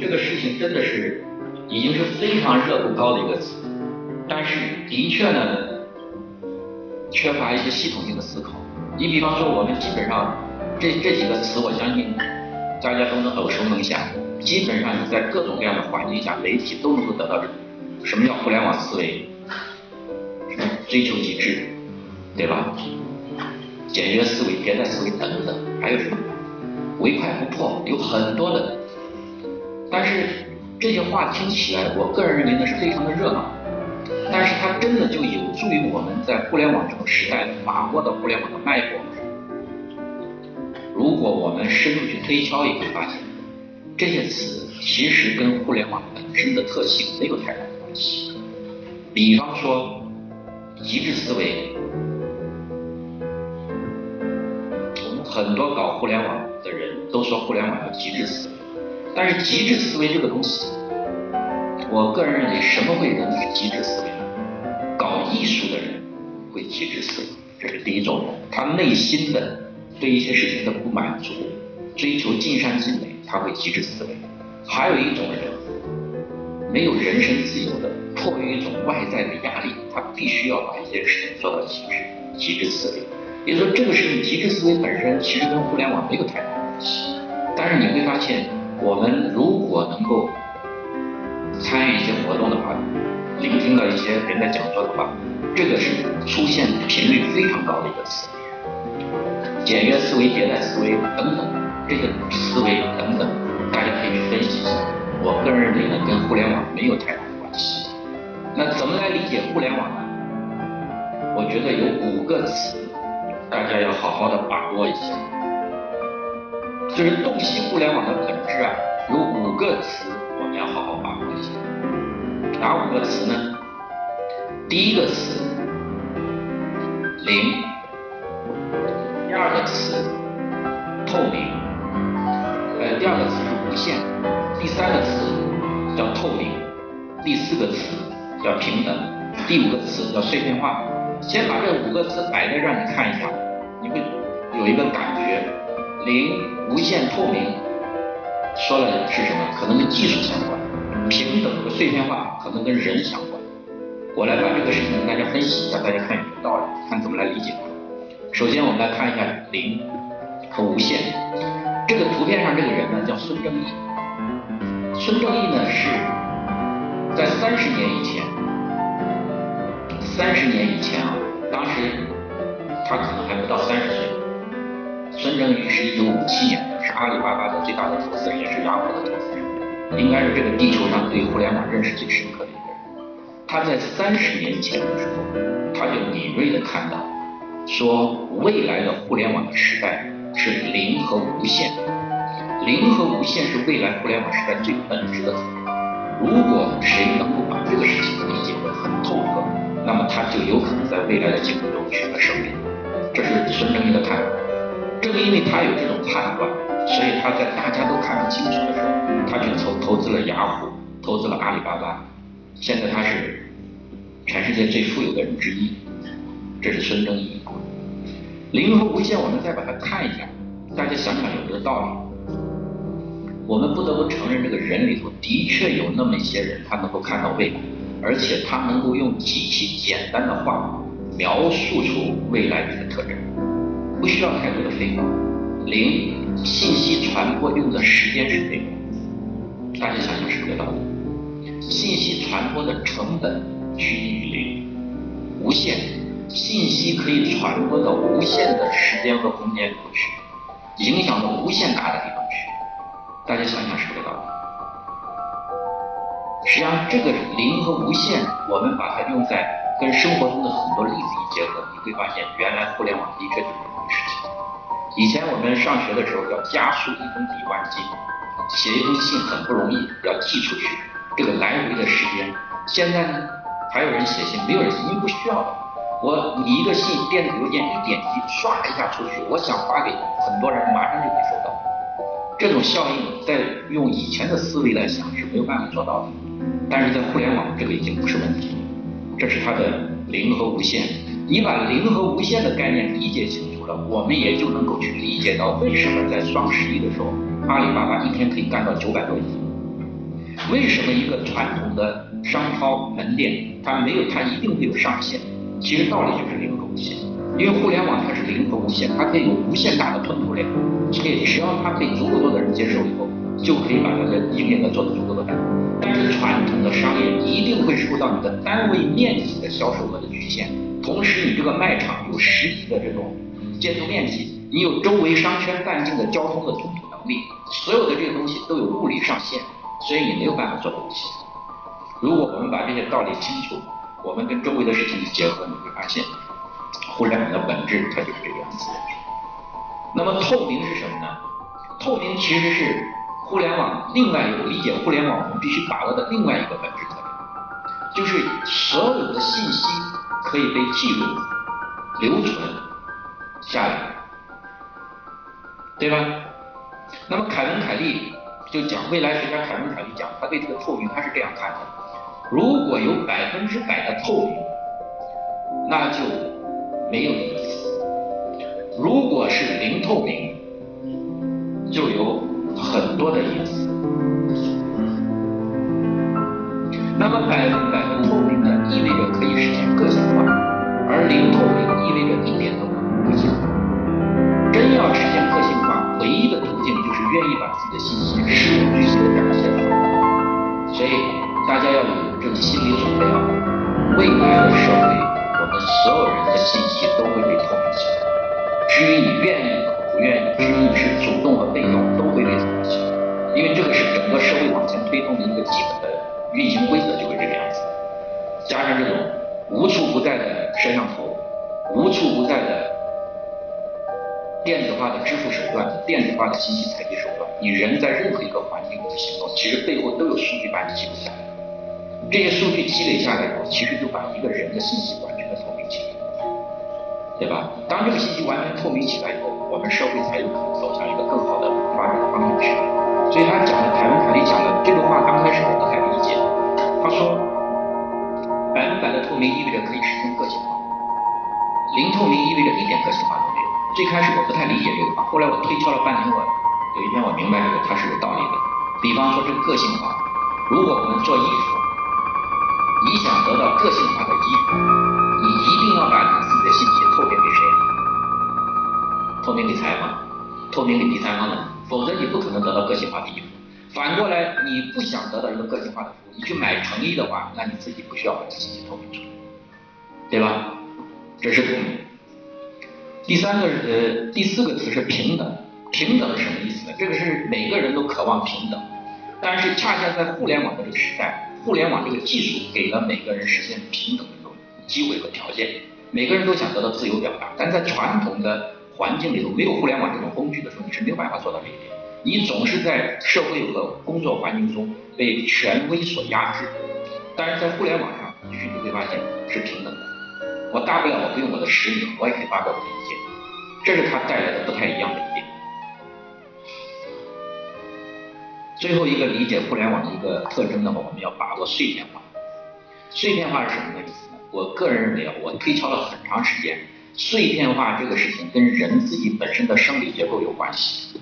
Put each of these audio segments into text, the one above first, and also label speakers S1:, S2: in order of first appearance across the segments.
S1: 这个事情真的是已经是非常热度高的一个词，但是的确呢缺乏一些系统性的思考。你比方说我们基本上这这几个词，我相信大家都能耳熟能详。基本上你在各种各样的环境下，媒体都能够得到这什么叫互联网思维，追求极致，对吧？简约思维、迭代思维等等，还有什么？唯快不破，有很多的，但是这些话听起来，我个人认为呢是非常的热闹，但是它真的就有助于我们在互联网这个时代把握到互联网的脉搏。如果我们深入去推敲，也会发现这些词其实跟互联网本身的特性没有太大的关系。比方说，极致思维，我们很多搞互联网。的人都说互联网要极致思维，但是极致思维这个东西，我个人认为什么会人是极致思维呢？搞艺术的人会极致思维，这是第一种人，他内心的对一些事情的不满足，追求尽善尽美，他会极致思维。还有一种人，没有人身自由的，迫于一种外在的压力，他必须要把一些事情做到极致，极致思维。也就是说，这个事情极致思维本身其实跟互联网没有太大关系。但是你会发现，我们如果能够参与一些活动的话，聆听到一些人的讲座的话，这个是出现频率非常高的一个词。简约思维、迭代思维等等这个思维等等，大家可以去分析一下。我个人认为呢，跟互联网没有太大的关系。那怎么来理解互联网呢？我觉得有五个词。大家要好好的把握一下，就是洞悉互联网的本质啊，有五个词我们要好好把握一下。哪五个词呢？第一个词零，第二个词透明，呃，第二个词是无限，第三个词叫透明，第四个词叫平等，第五个词叫碎片化。先把这五个词摆在这儿，你看一下，你会有一个感觉：零、无限、透明，说了是什么？可能跟技术相关；平等和碎片化，可能跟人相关。我来把这个事情跟大家分析一下，大家看有没有道理，看怎么来理解它。首先，我们来看一下零和无限。这个图片上这个人呢，叫孙正义。孙正义呢，是在三十年以前。三十年以前啊，当时他可能还不到三十岁。孙正义是一九五七年，是阿里巴巴的最大的投资人，也是雅虎的投资人，应该是这个地球上对互联网认识最深刻的一个人。他在三十年前的时候，他就敏锐的看到，说未来的互联网的时代是零和无限，零和无限是未来互联网时代最本质的特征。如果谁能够把这个事情理解的很透彻，那么他就有可能在未来的竞争中取得胜利，这是孙正义的看法。正因为他有这种判断，所以他在大家都看不清楚的时候，他去投投资了雅虎，投资了阿里巴巴。现在他是全世界最富有的人之一，这是孙正义。零和无限，我们再把它看一下，大家想想有没有道理？我们不得不承认，这个人里头的确有那么一些人，他能够看到未来。而且他能够用极其简单的话描述出未来的特征，不需要太多的废话。零信息传播用的时间是非大家想想是不是道理？信息传播的成本趋近于零。无限信息可以传播到无限的时间和空间里去，影响到无限大的地方去。大家想想是不是道理？实际上，这个零和无限，我们把它用在跟生活中的很多例子一结合，你会发现，原来互联网的确就是。事情以前我们上学的时候叫加速一封抵万金，写一封信很不容易，要寄出去，这个来回的时间。现在呢，还有人写信，没有人，因为不需要的。我你一个信，电子邮件一点击，唰一下出去，我想发给很多人，马上就可以收到。这种效应在用以前的思维来想是没有办法做到的，但是在互联网这个已经不是问题，这是它的零和无限。你把零和无限的概念理解清楚我们也就能够去理解到为什么在双十一的时候，阿里巴巴一天可以干到九百多亿。为什么一个传统的商超门店它没有，它一定会有上限？其实道理就是零和无限，因为互联网它是零和无限，它可以有无限大的吞吐量，所以只要它被足够多的人接受以后，就可以把它的营业额做得足够的大。但是传统的商业一定会受到你的单位面积的销售额的局限，同时你这个卖场有实体的这种建筑面积，你有周围商圈半径的交通的吞吐能力，所有的这些东西都有物理上限，所以你没有办法做东西。如果我们把这些道理清楚。我们跟周围的事情一结合，你会发现，互联网的本质它就是这个样子。那么透明是什么呢？透明其实是互联网另外一个理解互联网我们必须把握的另外一个本质特征，就是所有的信息可以被记录、留存下来，对吧？那么凯文·凯利就讲，未来学家凯文·凯利讲，他对这个透明他是这样看的。如果有百分之百的透明，那就没有隐私；如果是零透明，就有很多的隐私。那么百分百的透明呢，意味着可以实现个性化，而零透明意味着一点都个性化。真要实现个性化，唯一的途径就是愿意把自己的信息事无巨细的展现出来。所以。大家要有这个心理准备啊！未来的社会，我们所有人的信息都会被透明起来。至于你愿意和不愿意，至于你是主动和被动，都会被透明起来。因为这个是整个社会往前推动的一个基本的运行规则，就会这个样子。加上这种无处不在的摄像头，无处不在的电子化的支付手段、电子化的信息采集手段，你人在任何一个环境里的行动，其实背后都有数据把你记录下来。这些数据积累下来以后，其实就把一个人的信息完全的透明起来，对吧？当这个信息完全透明起来以后，我们社会才有可能走向一个更好的发展的方向去。所以他讲的，凯文·凯利讲的这个话，刚开始我不太理解。他说，百分百的透明意味着可以实现个性化，零透明意味着一点个性化都没有。最开始我不太理解这个话，后来我推敲了半天，我有一天我明白这个它是有道理的。比方说这个个性化，如果我们做衣服。你想得到个性化的衣服，你一定要把你自己的信息透明给谁？透明给裁缝，透明给第三方的，否则你不可能得到个性化的衣服。反过来，你不想得到一个个性化的服务，你去买成衣的话，那你自己不需要把信息透明出来，对吧？这是透明。第三个呃，第四个词是平等。平等是什么意思呢？这个是每个人都渴望平等，但是恰恰在互联网的这个时代。互联网这个技术给了每个人实现平等的这种机会和条件，每个人都想得到自由表达，但在传统的环境里头，没有互联网这种工具的时候，你是没有办法做到这一点。你总是在社会和工作环境中被权威所压制，但是在互联网上，也许你会发现是平等的。我大不了我不用我的实名，我也可以发表我的意见，这是它带来的不太一样的一点。最后一个理解互联网的一个特征的话，我们要把握碎片化。碎片化是什么意思呢？我个人认为啊，我推敲了很长时间，碎片化这个事情跟人自己本身的生理结构有关系。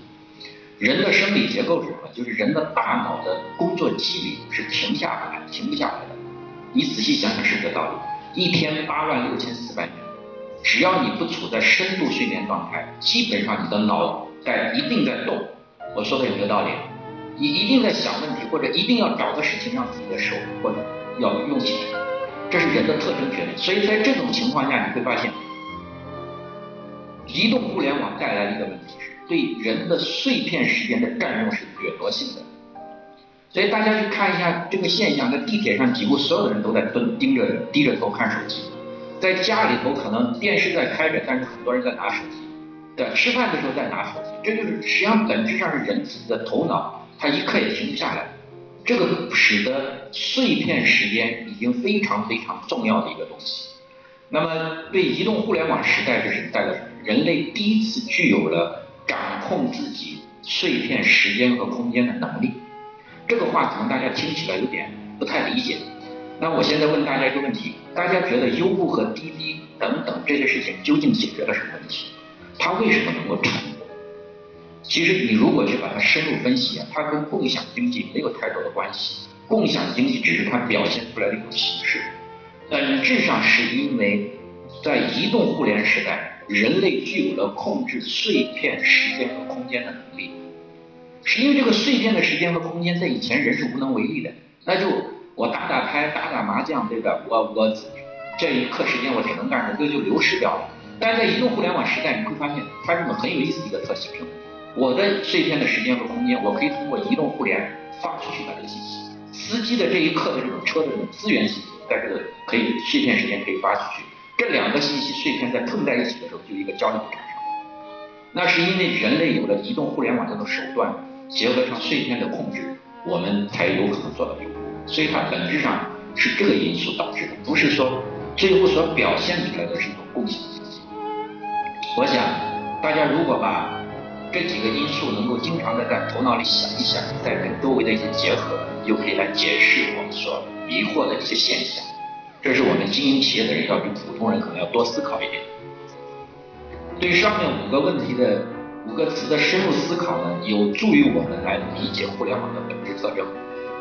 S1: 人的生理结构是什么？就是人的大脑的工作机理是停下来、停不下来的。你仔细想想是这个道理。一天八万六千四百，只要你不处在深度睡眠状态，基本上你的脑袋一定在动。我说的有没有道理？你一定在想问题，或者一定要找个事情让自己的手或者要用起来，这是人的特征决定。所以在这种情况下，你会发现，移动互联网带来的一个问题是对人的碎片时间的占用是掠夺性的。所以大家去看一下这个现象，在地铁上几乎所有的人都在蹲盯着低着头看手机，在家里头可能电视在开着，但是很多人在拿手机，对，吃饭的时候在拿手机，这就是实际上本质上是人自己的头脑，它一刻也停不下来，这个使得碎片时间已经非常非常重要的一个东西。那么对移动互联网时代，这是带来人类第一次具有了掌控自己碎片时间和空间的能力。这个话可能大家听起来有点不太理解。那我现在问大家一个问题：大家觉得优步和滴滴等等这些事情究竟解决了什么问题？它为什么能够成功？其实你如果去把它深入分析，它跟共享经济没有太多的关系。共享经济只是它表现出来的一种形式，本质上是因为在移动互联时代，人类具有了控制碎片时间和空间的能力。是因为这个碎片的时间和空间在以前人是无能为力的，那就我打打牌、打打麻将，对吧？我我这一刻时间我挺能干的，这就流失掉了。但是在移动互联网时代，你会发现它是个很有意思的一个特性。我的碎片的时间和空间，我可以通过移动互联发出去的这个信息，司机的这一刻的这种车的这种资源信息，在这个可以碎片时间可以发出去，这两个信息碎片在碰在一起的时候，就一个交流产生。那是因为人类有了移动互联网这种手段。结合上碎片的控制，我们才有可能做到优步。所以它本质上是这个因素导致的，不是说最后所表现出来的是一种共享经济。我想大家如果把这几个因素能够经常的在头脑里想一想，再跟周围的一些结合，就可以来解释我们所迷惑的一些现象。这是我们经营企业的人要比普通人可能要多思考一点。对上面五个问题的。五个词的深入思考呢，有助于我们来理解互联网的本质特征。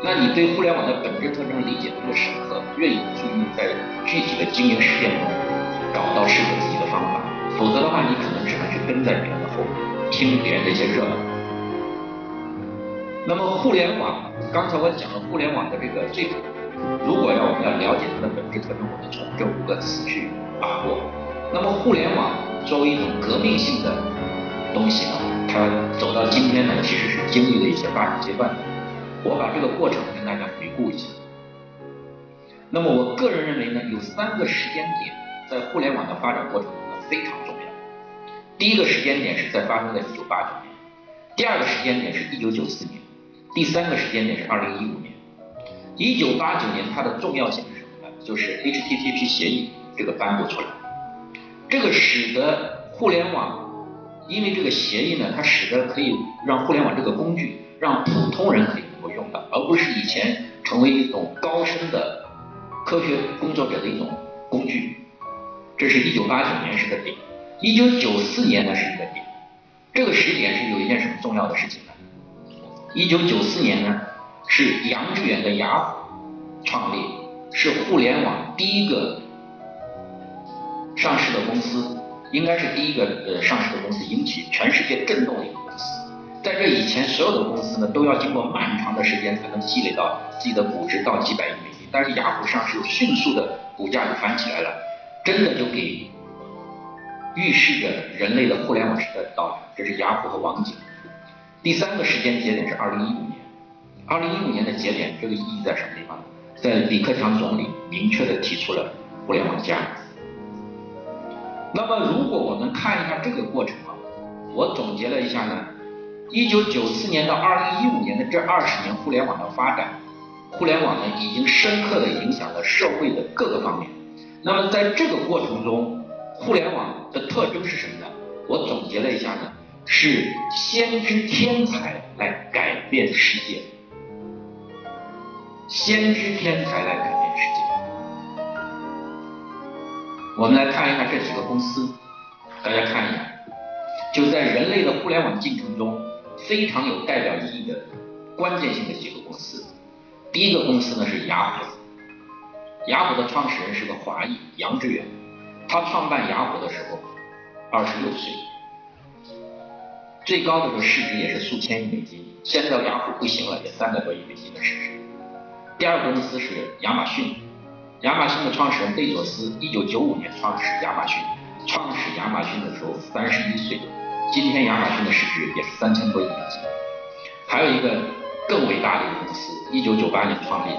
S1: 那你对互联网的本质特征理解越深刻，越有助于在具体的经营实践中找到适合自己的方法。否则的话，你可能只能去跟在别人的后面，听别人的一些热闹。那么互联网，刚才我讲了互联网的这个最，如果要我们要了解它的本质特征，我们从这五个词去把握。那么互联网作为一种革命性的。东西呢，它走到今天呢，其实是经历了一些发展阶段的。我把这个过程跟大家回顾一下。那么我个人认为呢，有三个时间点在互联网的发展过程中呢非常重要。第一个时间点是在发生在一九八九年，第二个时间点是一九九四年，第三个时间点是二零一五年。一九八九年它的重要性是什么呢？就是 HTTP 协议这个颁布出来，这个使得互联网。因为这个协议呢，它使得可以让互联网这个工具让普通人可以用到，而不是以前成为一种高深的科学工作者的一种工具。这是一九八九年是个点，一九九四年呢是一个点。这个时点是有一件什么重要的事情呢？一九九四年呢是杨致远的雅虎创立，是互联网第一个上市的公司。应该是第一个呃上市的公司，引起全世界震动的一。在这以前，所有的公司呢都要经过漫长的时间才能积累到自己的估值到几百亿美金。但是雅虎上市，迅速的股价就翻起来了，真的就给预示着人类的互联网时代的到来。这是雅虎和网景。第三个时间节点是二零一五年，二零一五年的节点，这个意义在什么地方？在李克强总理明确的提出了互联网加。那么，如果我们看一下这个过程啊，我总结了一下呢，一九九四年到二零一五年的这二十年互联网的发展，互联网呢已经深刻的影响了社会的各个方面。那么在这个过程中，互联网的特征是什么呢？我总结了一下呢，是先知天才来改变世界，先知天才来改变世界。我们来看一下这几个公司，大家看一下，就在人类的互联网进程中非常有代表意义的关键性的几个公司。第一个公司呢是雅虎，雅虎的创始人是个华裔杨致远，他创办雅虎的时候二十六岁，最高的时候市值也是数千亿美金，现在雅虎不行了，也三百多亿美金的市值。第二个公司是亚马逊。亚马逊的创始人贝佐斯，一九九五年创始亚马逊。创始亚马逊的时候三十一岁，今天亚马逊的市值也是三千多亿美金。还有一个更伟大的一个公司，一九九八年创立。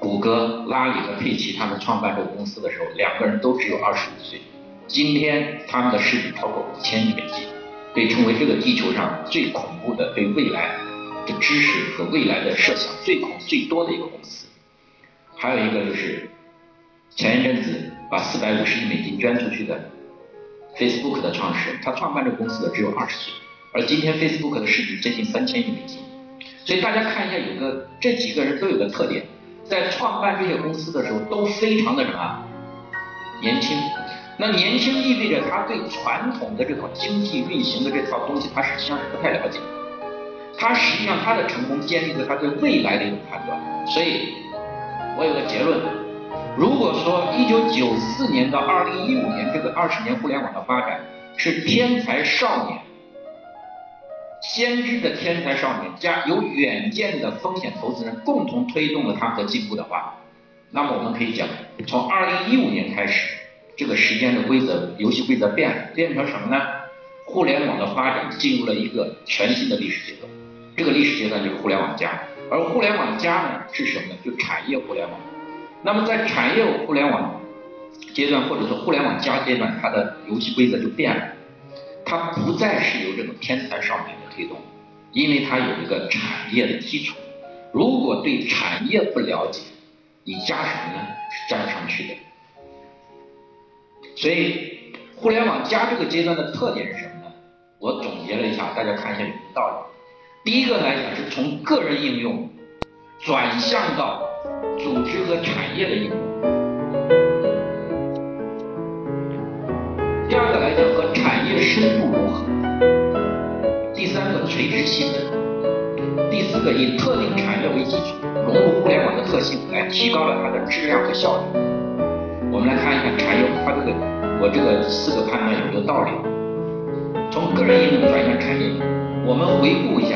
S1: 谷歌、拉里和佩奇他们创办这个公司的时候，两个人都只有二十五岁。今天他们的市值超过五千亿美金，被称为这个地球上最恐怖的对未来的知识和未来的设想最恐最多的一个公司。还有一个就是前一阵子把四百五十亿美金捐出去的 Facebook 的创始人，他创办这个公司的只有二十岁，而今天 Facebook 的市值接近三千亿美金。所以大家看一下，有个这几个人都有个特点，在创办这些公司的时候都非常的什么年轻。那年轻意味着他对传统的这套经济运行的这套东西，他实际上是不太了解。他实际上他的成功建立在他对未来的一种判断。所以，我有个结论：如果说一九九四年到二零一五年这个二十年互联网的发展是天才少年。先知的天才少年加有远见的风险投资人共同推动了他们的进步的话，那么我们可以讲，从二零一五年开始，这个时间的规则、游戏规则变了，变成什么呢？互联网的发展进入了一个全新的历史阶段，这个历史阶段就是互联网加，而互联网加呢是什么呢？就产业互联网。那么在产业互联网阶段或者说互联网加阶段，它的游戏规则就变了。它不再是由这种天才少年的推动，因为它有一个产业的基础。如果对产业不了解，你加什么呢？是加不上去的。所以，互联网加这个阶段的特点是什么呢？我总结了一下，大家看一下有什么道理。第一个来讲是从个人应用转向到组织和产业的应用。第二个来讲和产业深度融合，第三个垂直细分，第四个以特定产业为基础，融入互联网的。特性，来提高了它的质量和效率。我们来看一看产业，它这个我这个四个判断有没有道理？从个人应用转向产业，我们回顾一下，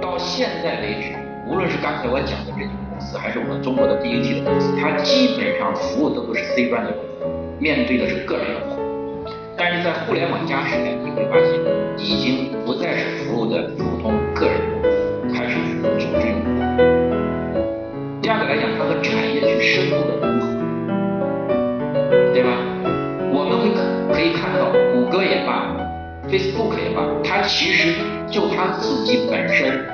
S1: 到现在为止，无论是刚才我讲的这几个公司，还是我们中国的 BAT 的公司，它基本上服务的都是 C 端的用户，面对的是个人用户。但是在互联网加时代，你会发现已经不再是服务的普通个人用户，开始服务组织用户。第二个来讲，它和产业去深度的融合，对吧？我们会可可以看到，谷歌也罢，Facebook 也罢，它其实就它自己本身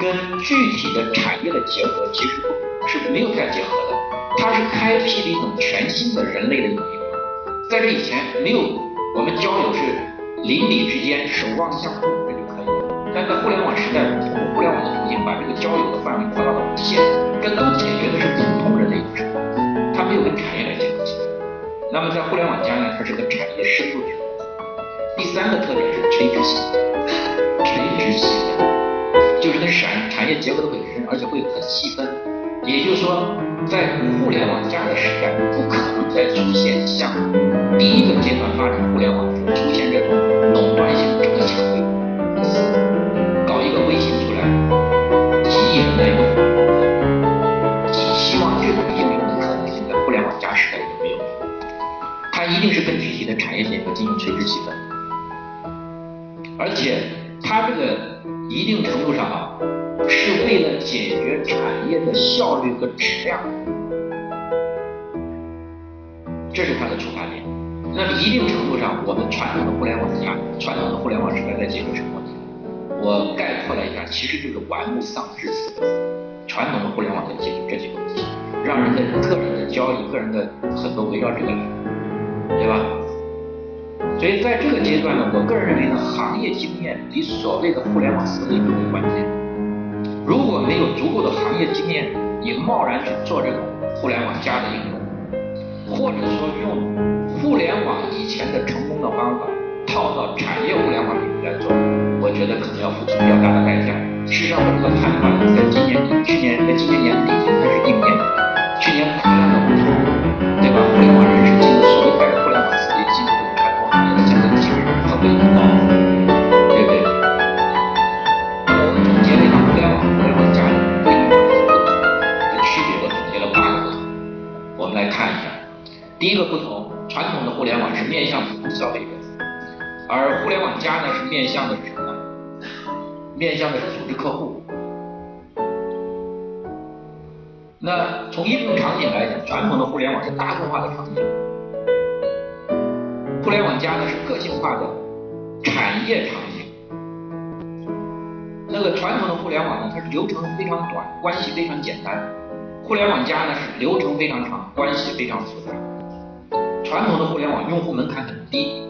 S1: 跟具体的产业的结合，其实是没有太结合的。它是开辟了一种全新的人类的一种，在这以前没有。我们交友是邻里之间守望相助，这就可以了。但在互联网时代，通过互联网的途径，把这个交友的范围扩大到无限，这都解决的是普通人的一种生活，它没有跟产业来结合起来。那么在互联网加呢，它是跟产业深度去融合。第三个特点是垂直细分，垂直细分就是跟产产业结合的会很深，而且会很细分。也就是说，在互联网加的时代，不可能再出现像。第一个阶段发展互联网的时候，出现这种垄断性这么强的公司，搞一个微信出来，几亿人来用，希望这种应用的可能性在互联网加时代就没有了。它一定是跟具体的产业结合进行垂直细分，而且它这个一定程度上啊，是为了解决产业的效率和质量，这是它的出发点。那么一定程度上，我们传统的互联网加传统的互联网时代在解决什么问题？我概括了一下，其实就是玩物丧志。传统的互联网在解决这几个问题，让人的个人的交易、个人的很多围绕这个来，对吧？所以在这个阶段呢，我个人认为呢，行业经验比所谓的互联网思维更为关键。如果没有足够的行业经验，你贸然去做这种互联网加的应用，或者说用。互联网以前的成功的方法套到产业互联网里面来做，我觉得可能要付出比较大的代价。事实上，我这个判断在今年、去年在今年年底已经开始应验。去年大量的第一个不同。传统的互联网是面向普通消费者，而互联网加呢是面向的是什么呢？面向的是组织客户，那从应用场景来讲，传统的互联网是大众化的场景，互联网加呢是个性化的产业场景。那个传统的互联网呢，它是流程非常短，关系非常简单；互联网加呢是流程非常长，关系非常复杂。传统的互联网用户门槛很低，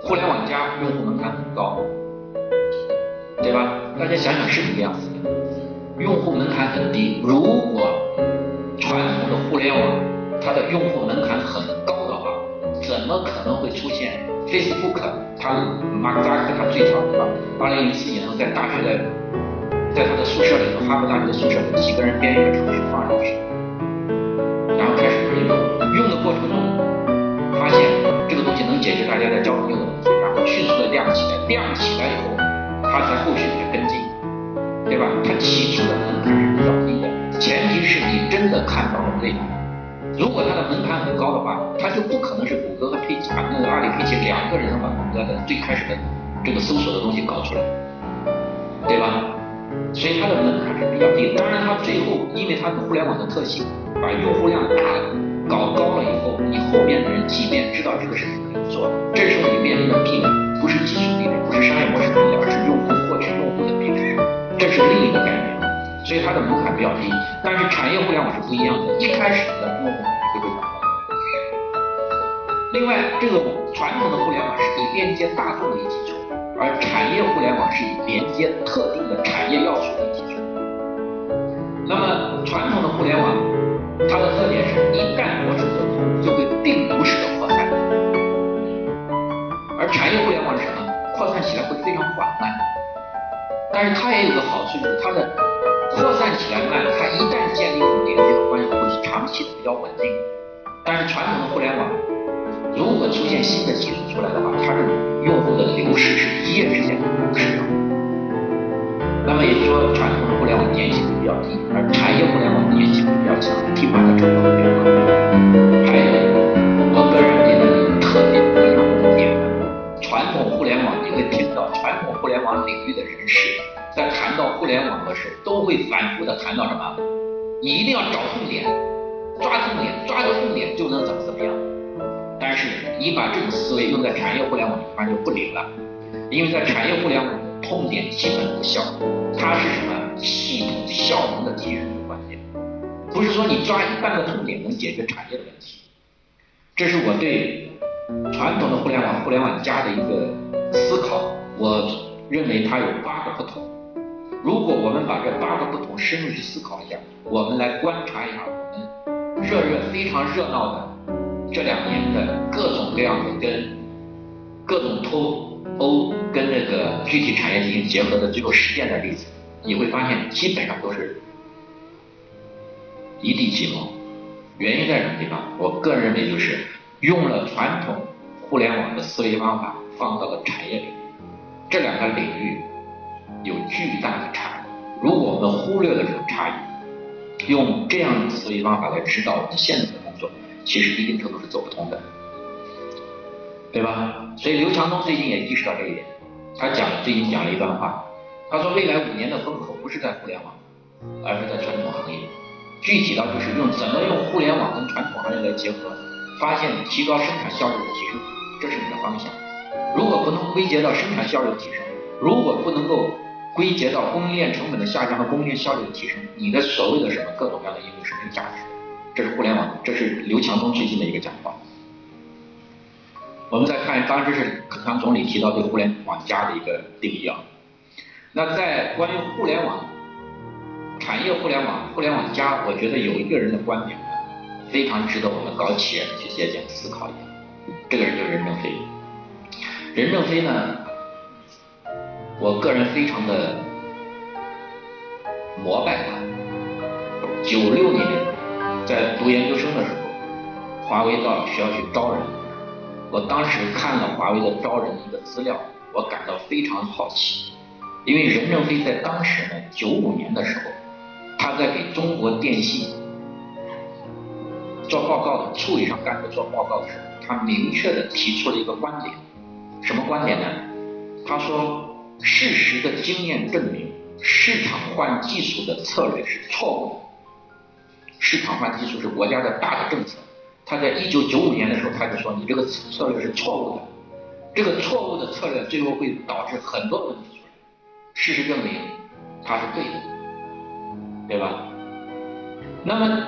S1: 互联网加用户门槛很高，对吧？大家想想是不是这样子的？用户门槛很低，如果传统的互联网它的用户门槛很高的话，怎么可能会出现 Facebook？它马克扎克他最早的吧，二零零四年呢，在大学的，在他的宿舍里头，哈佛大学的宿舍里，几个人编一个程序放上去，大家在交朋友的问题，然后迅速的亮起来，亮起来以后，他才后续才跟进。对吧？它起初的门槛是比较低的，前提是你真的看到了未来。如果它的门槛很高的话，它就不可能是谷歌和佩奇啊，那个阿里佩奇两个人能把谷歌的最开始的这个搜索的东西搞出来，对吧？所以它的门槛是比较低。当然，它最后因为它的互联网的特性，把用户量大了，搞高了以后，你后面的人即便知道这个事情可以做，这时候你面临的壁垒不是技术壁垒，不是商业模式壁垒，而是用户获取用户的壁垒。这是另一个概念，所以它的门槛比较低。但是产业互联网是不一样的，一开始的用户门槛就会很高。另外，这个传统的互联网是以连接大众为基础，而产业互联网是以连接特定的产业要素为基础。那么，传统的互联网它的特点是一旦模式走通，就会病毒式的扩散。而产业互联网是什么？扩散起来会非常缓慢。但是它也有个好处，就是它的扩散起来慢，它一旦建立一种连接的关系，会长期的比较稳定。但是传统的互联网，如果出现新的技术出来的话，它的用户的流失是一夜之间就流失掉。那么也就是说，传统的互联网粘性比较低，而产业互联网粘性比较强，替换的成本会比较高。还有，我个人认为有特别不一样的点，传统互联网你会听到传统互联网领域的人士。在谈到互联网的时候，都会反复的谈到什么？你一定要找痛点，抓痛点，抓住痛点就能怎么怎么样。但是你把这种思维用在产业互联网上就不灵了，因为在产业互联网，痛点基本无效，它是什么？系统效能的提升，不是说你抓一半个痛点能解决产业的问题。这是我对传统的互联网、互联网加的一个思考，我认为它有八个不同。如果我们把这八个不同深入去思考一下，我们来观察一下我们热热非常热闹的这两年的各种各样的跟各种脱欧跟那个具体产业进行结合的最后实践的例子，你会发现基本上都是一地鸡毛。原因在什么地方？我个人认为就是用了传统互联网的思维方法放到了产业里，这两个领域。有巨大的差异。如果我们忽略了这种差异，用这样的思维方法来指导我们现在的工作，其实一定程度是走不通的，对吧？所以刘强东最近也意识到这一点，他讲最近讲了一段话，他说未来五年的风口不是在互联网，而是在传统行业。具体到就是用怎么用互联网跟传统行业来结合，发现提高生产效率的提升，这是你的方向。如果不能归结到生产效率的提升，如果不能够归结到供应链成本的下降和供应链效率的提升，你的所谓的什么各种各样的应用是没有价值的。这是互联网，这是刘强东最近的一个讲话。我们再看，当然这是克强总理提到对互联网加的一个定义啊。那在关于互联网产业互联网互联网加，我觉得有一个人的观点，非常值得我们搞企业去借鉴思考一下。这个人就是任正非。任正非呢？我个人非常的膜拜他。九六年在读研究生的时候，华为到学校去招人，我当时看了华为的招人一个资料，我感到非常好奇，因为任正非在当时呢，九五年的时候，他在给中国电信做报告的处理上干部做报告的时候，他明确的提出了一个观点，什么观点呢？他说。事实的经验证明，市场换技术的策略是错误的。市场化技术是国家的大的政策。他在一九九五年的时候，他就说你这个策略是错误的，这个错误的策略最后会导致很多问题出来。事实证明，他是对的，对吧？那么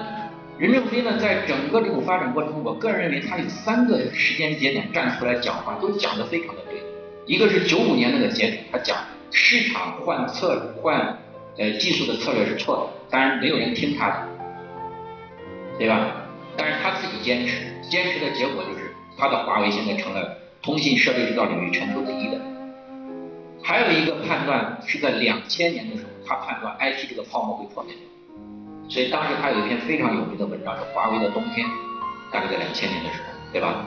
S1: 任正非呢，在整个这种发展过程中，我个人认为他有三个时间节点站出来讲话，都讲得非常的对。一个是九五年那个节点，他讲市场换策换呃技术的策略是错的，当然没有人听他的，对吧？但是他自己坚持，坚持的结果就是他的华为现在成了通信设备制造领域全球第一的。还有一个判断是在两千年的时候，他判断 IT 这个泡沫会破灭，所以当时他有一篇非常有名的文章是《华为的冬天》，大概在两千年的时候，对吧？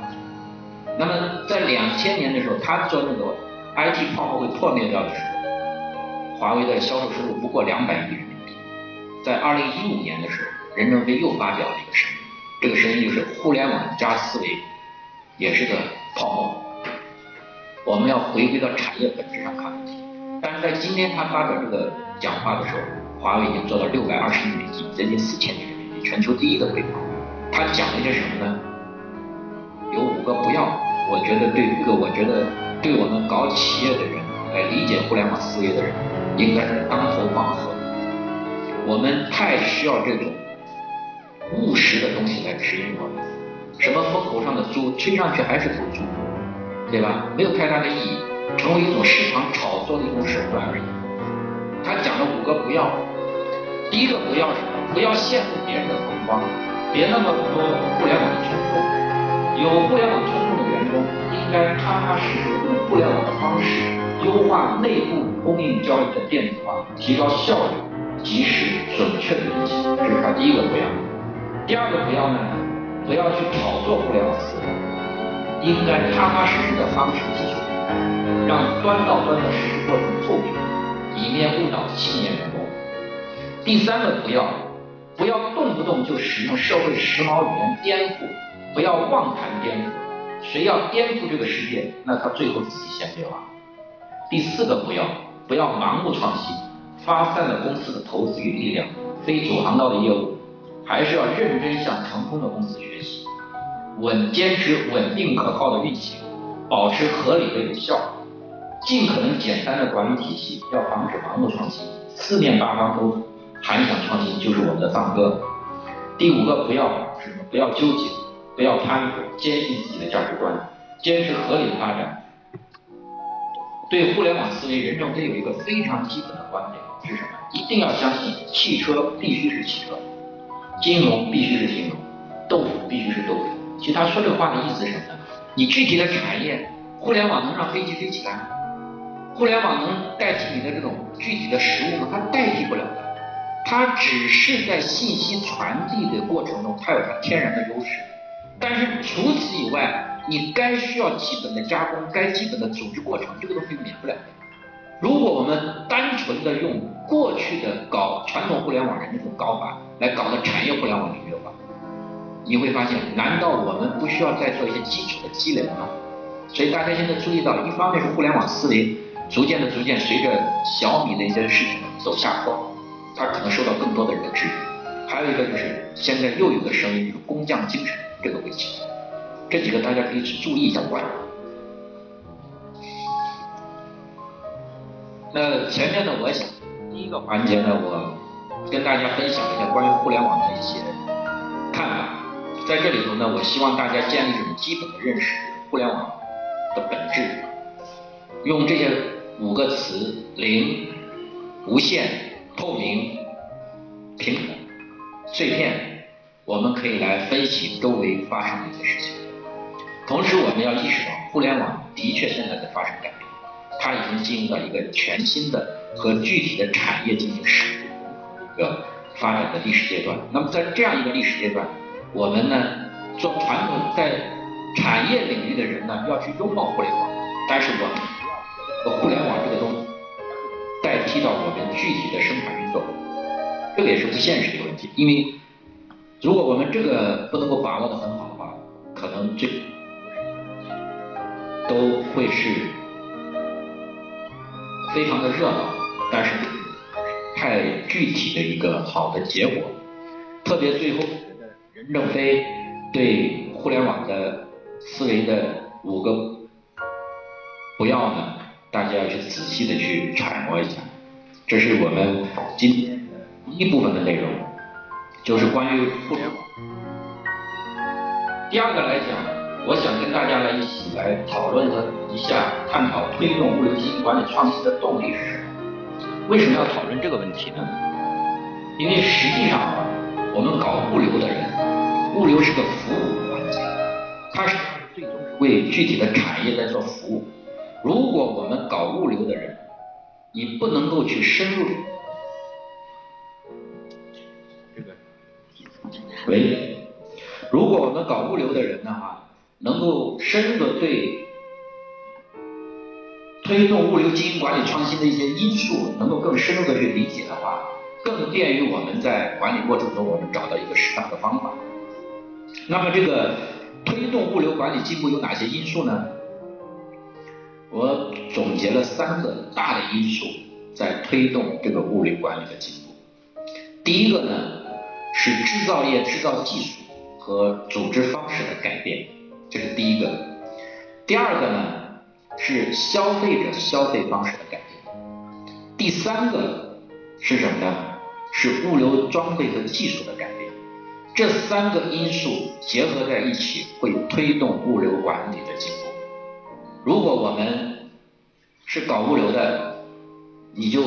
S1: 那么在两千年的时候，他做那个 IT 泡沫会破灭掉的时候，华为的销售收入不过两百亿人民币。在二零一五年的时候，任正非又发表了一个声明，这个声音就是互联网加思维也是个泡沫，我们要回归到产业本质上看问题。但是在今天他发表这个讲话的时候，华为已经做到六百二十亿美金，接近四千亿人民币，全球第一的规模。他讲了一些什么呢？有五个不要，我觉得对这个，我觉得对我们搞企业的人，来理解互联网思维的人，应该是当头棒喝。我们太需要这种务实的东西来指引我们。什么风口上的猪，吹上去还是头猪，对吧？没有太大的意义，成为一种市场炒作的一种手段而已。他讲了五个不要，第一个不要什么？不要羡慕别人的风光，别那么多互联网的冲动。有互联网冲动的员工，应该踏踏实实用互联网的方式优化内部供应交易的电子化，提高效率、及时、准确的运行，这是他第一个不要。第二个不要呢，不要去炒作互联网思维，应该踏踏实实的方式去做，让端到端的实施过程透明，以免误导青年员工。第三个不要，不要动不动就使用社会时髦语言颠覆。不要妄谈颠覆，谁要颠覆这个世界，那他最后自己先灭亡。第四个不要，不要盲目创新，发散了公司的投资与力量，非主航道的业务，还是要认真向成功的公司学习，稳坚持稳定可靠的运行，保持合理的有效，尽可能简单的管理体系，要防止盲目创新，四面八方都喊响创新就是我们的赞歌。第五个不要什么？不要纠结。不要贪腐，坚信自己的价值观，坚持合理的发展。对互联网思维，任正非有一个非常基本的观点是什么？一定要相信汽车必须是汽车，金融必须是金融，豆腐必须是豆腐。其实他说这话的意思是什么？你具体的产业，互联网能让飞机飞起来吗？互联网能代替你的这种具体的实物吗？它代替不了的，它只是在信息传递的过程中，它有它天然的优势。但是除此以外，你该需要基本的加工，该基本的组织过程，这个东西免不了的。如果我们单纯的用过去的搞传统互联网的那种搞法来搞的产业互联网领域的话，你会发现，难道我们不需要再做一些基础的积累吗？所以大家现在注意到，一方面是互联网思维逐渐的、逐渐随着小米的一些事情走下坡，它可能受到更多的人的质疑；还有一个就是现在又有个声音，就是工匠精神。这个问题，这几个大家可以去注意一下关注。那前面呢，我想第一个环节呢，我跟大家分享一下关于互联网的一些。在这里头呢，我希望大家建立这种基本的认识，互联网的本质。用这些五个词：零、无限、透明、平等、碎片。我们可以来分析周围发生的一些事情，同时我们要意识到，互联网的确现在在发生改变，它已经进入到一个全新的和具体的产业进行实时一个发展的历史阶段。那么在这样一个历史阶段，我们呢做传统在产业领域的人呢要去拥抱互联网，但是我们不要和互联网这个东西代替到我们具体的生产运作，这个也是不现实的问题，因为。如果我们这个不能够把握的很好的话，可能这都会是非常的热闹，但是太具体的一个好的结果。特别最后任正非对互联网的思维的五个不要呢，大家要去仔细的去揣摩一下。这是我们今天的一部分的内容，就是关于互联网。第二个来讲，我想跟大家来一起来讨论和一下，探讨推动物流经营管理创新的动力是什么？为什么要讨论这个问题呢？因为实际上啊，我们搞物流的人，物流是个服务环节，它是最终是为具体的产业在做服务。如果我们搞物流的人，你不能够去深入这个，喂。如果我们搞物流的人的话，能够深入的对推动物流经营管理创新的一些因素，能够更深入的去理解的话，更便于我们在管理过程中我们找到一个适当的方法。那么这个推动物流管理进步有哪些因素呢？我总结了三个大的因素在推动这个物流管理的进步。第一个呢是制造业制造技术。和组织方式的改变，这是第一个。第二个呢是消费者消费方式的改变。第三个是什么呢？是物流装备和技术的改变。这三个因素结合在一起，会推动物流管理的进步。如果我们是搞物流的，你就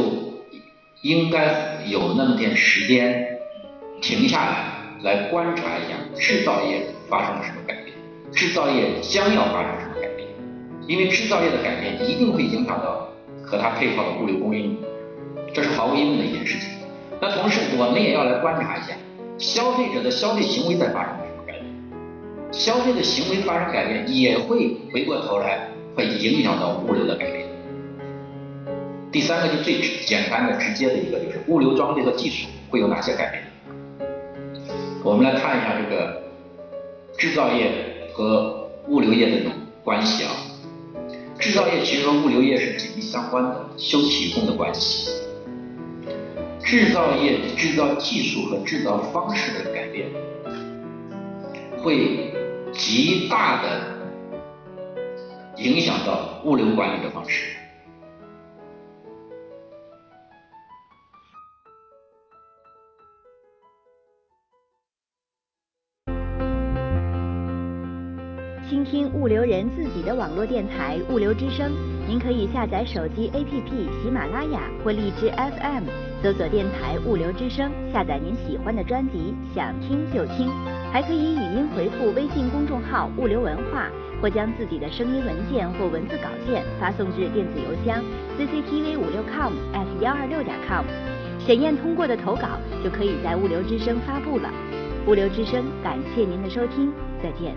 S1: 应该有那么点时间停下来。来观察一下制造业发生了什么改变，制造业将要发生什么改变？因为制造业的改变一定会影响到和它配套的物流供应，这是毫无疑问的一件事情。那同时我们也要来观察一下消费者的消费行为在发生什么改变，消费的行为发生改变也会回过头来会影响到物流的改变。第三个就最简单的直接的一个就是物流装备和技术会有哪些改变？我们来看一下这个制造业和物流业的这种关系啊。制造业其实和物流业是紧密相关的，休戚与共的关系。制造业制造技术和制造方式的改变，会极大的影响到物流管理的方式。
S2: 倾听物流人自己的网络电台物流之声，您可以下载手机 APP 喜马拉雅或荔枝 FM，搜索电台物流之声，下载您喜欢的专辑，想听就听。还可以语音回复微信公众号物流文化，或将自己的声音文件或文字稿件发送至电子邮箱 cctv 五六 com at 幺二六点 com，审验通过的投稿就可以在物流之声发布了。物流之声，感谢您的收听，再见。